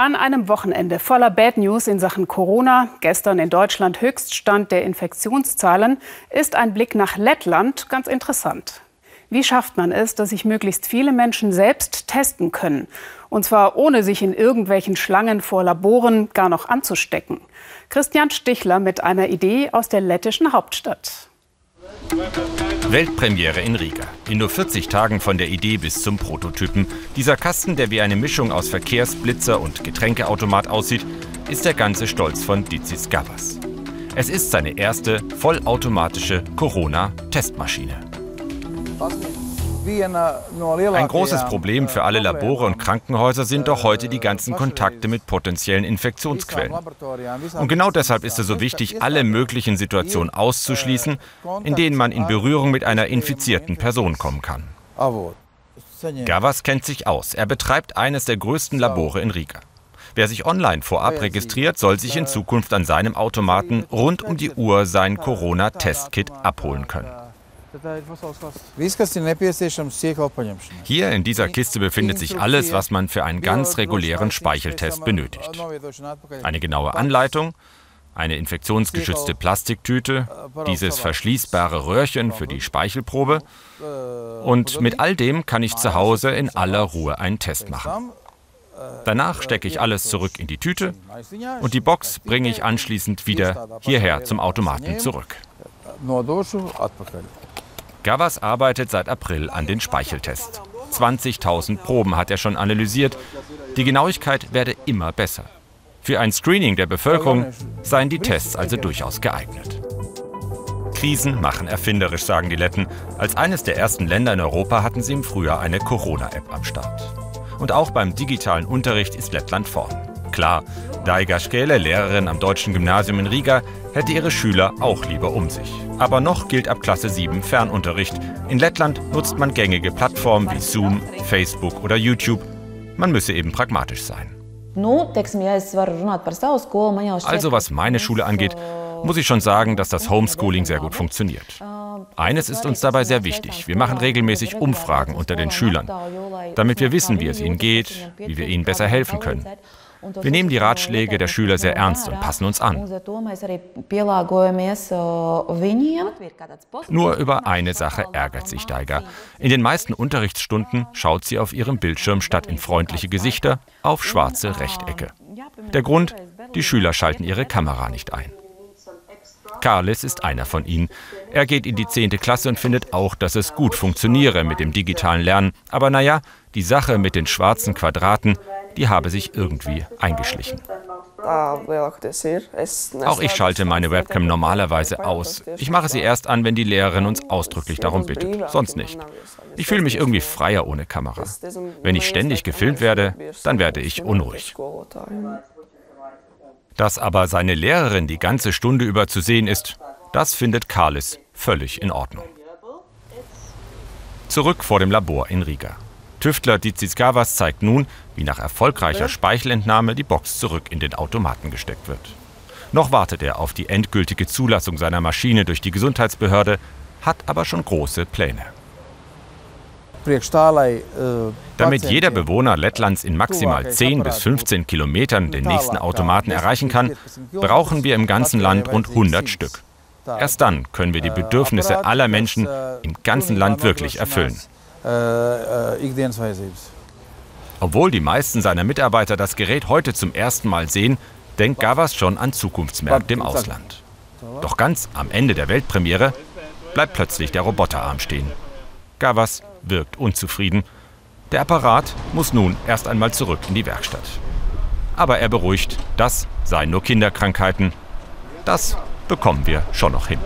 An einem Wochenende voller Bad News in Sachen Corona, gestern in Deutschland Höchststand der Infektionszahlen, ist ein Blick nach Lettland ganz interessant. Wie schafft man es, dass sich möglichst viele Menschen selbst testen können? Und zwar ohne sich in irgendwelchen Schlangen vor Laboren gar noch anzustecken. Christian Stichler mit einer Idee aus der lettischen Hauptstadt. Weltpremiere in Riga. In nur 40 Tagen von der Idee bis zum Prototypen. Dieser Kasten, der wie eine Mischung aus Verkehrsblitzer und Getränkeautomat aussieht, ist der ganze Stolz von Dizis Gavas. Es ist seine erste vollautomatische Corona-Testmaschine. Ein großes Problem für alle Labore und Krankenhäuser sind doch heute die ganzen Kontakte mit potenziellen Infektionsquellen. Und genau deshalb ist es so wichtig, alle möglichen Situationen auszuschließen, in denen man in Berührung mit einer infizierten Person kommen kann. Gavas kennt sich aus. Er betreibt eines der größten Labore in Riga. Wer sich online vorab registriert, soll sich in Zukunft an seinem Automaten rund um die Uhr sein Corona-Testkit abholen können. Hier in dieser Kiste befindet sich alles, was man für einen ganz regulären Speicheltest benötigt. Eine genaue Anleitung, eine infektionsgeschützte Plastiktüte, dieses verschließbare Röhrchen für die Speichelprobe. Und mit all dem kann ich zu Hause in aller Ruhe einen Test machen. Danach stecke ich alles zurück in die Tüte und die Box bringe ich anschließend wieder hierher zum Automaten zurück. Gavas arbeitet seit April an den Speicheltests. 20.000 Proben hat er schon analysiert. Die Genauigkeit werde immer besser. Für ein Screening der Bevölkerung seien die Tests also durchaus geeignet. Krisen machen erfinderisch, sagen die Letten. Als eines der ersten Länder in Europa hatten sie im Frühjahr eine Corona-App am Start. Und auch beim digitalen Unterricht ist Lettland vorn. Klar, Daiga Skele, Lehrerin am Deutschen Gymnasium in Riga, hätte ihre Schüler auch lieber um sich. Aber noch gilt ab Klasse 7 Fernunterricht. In Lettland nutzt man gängige Plattformen wie Zoom, Facebook oder YouTube. Man müsse eben pragmatisch sein. Also was meine Schule angeht, muss ich schon sagen, dass das Homeschooling sehr gut funktioniert. Eines ist uns dabei sehr wichtig. Wir machen regelmäßig Umfragen unter den Schülern, damit wir wissen, wie es ihnen geht, wie wir ihnen besser helfen können. Wir nehmen die Ratschläge der Schüler sehr ernst und passen uns an. Nur über eine Sache ärgert sich Daiger. In den meisten Unterrichtsstunden schaut sie auf ihrem Bildschirm statt in freundliche Gesichter auf schwarze Rechtecke. Der Grund, die Schüler schalten ihre Kamera nicht ein. Carles ist einer von ihnen. Er geht in die 10. Klasse und findet auch, dass es gut funktioniere mit dem digitalen Lernen. Aber naja, die Sache mit den schwarzen Quadraten, die habe sich irgendwie eingeschlichen. Auch ich schalte meine Webcam normalerweise aus. Ich mache sie erst an, wenn die Lehrerin uns ausdrücklich darum bittet, sonst nicht. Ich fühle mich irgendwie freier ohne Kamera. Wenn ich ständig gefilmt werde, dann werde ich unruhig. Dass aber seine Lehrerin die ganze Stunde über zu sehen ist, das findet Carlis völlig in Ordnung. Zurück vor dem Labor in Riga. Tüftler Dizisgavas zeigt nun, wie nach erfolgreicher Speichelentnahme die Box zurück in den Automaten gesteckt wird. Noch wartet er auf die endgültige Zulassung seiner Maschine durch die Gesundheitsbehörde, hat aber schon große Pläne. Damit jeder Bewohner Lettlands in maximal 10 bis 15 Kilometern den nächsten Automaten erreichen kann, brauchen wir im ganzen Land rund 100 Stück. Erst dann können wir die Bedürfnisse aller Menschen im ganzen Land wirklich erfüllen. Obwohl die meisten seiner Mitarbeiter das Gerät heute zum ersten Mal sehen, denkt Gavas schon an Zukunftsmärkte im Ausland. Doch ganz am Ende der Weltpremiere bleibt plötzlich der Roboterarm stehen. Gavas wirkt unzufrieden. Der Apparat muss nun erst einmal zurück in die Werkstatt. Aber er beruhigt, das seien nur Kinderkrankheiten. Das bekommen wir schon noch hin.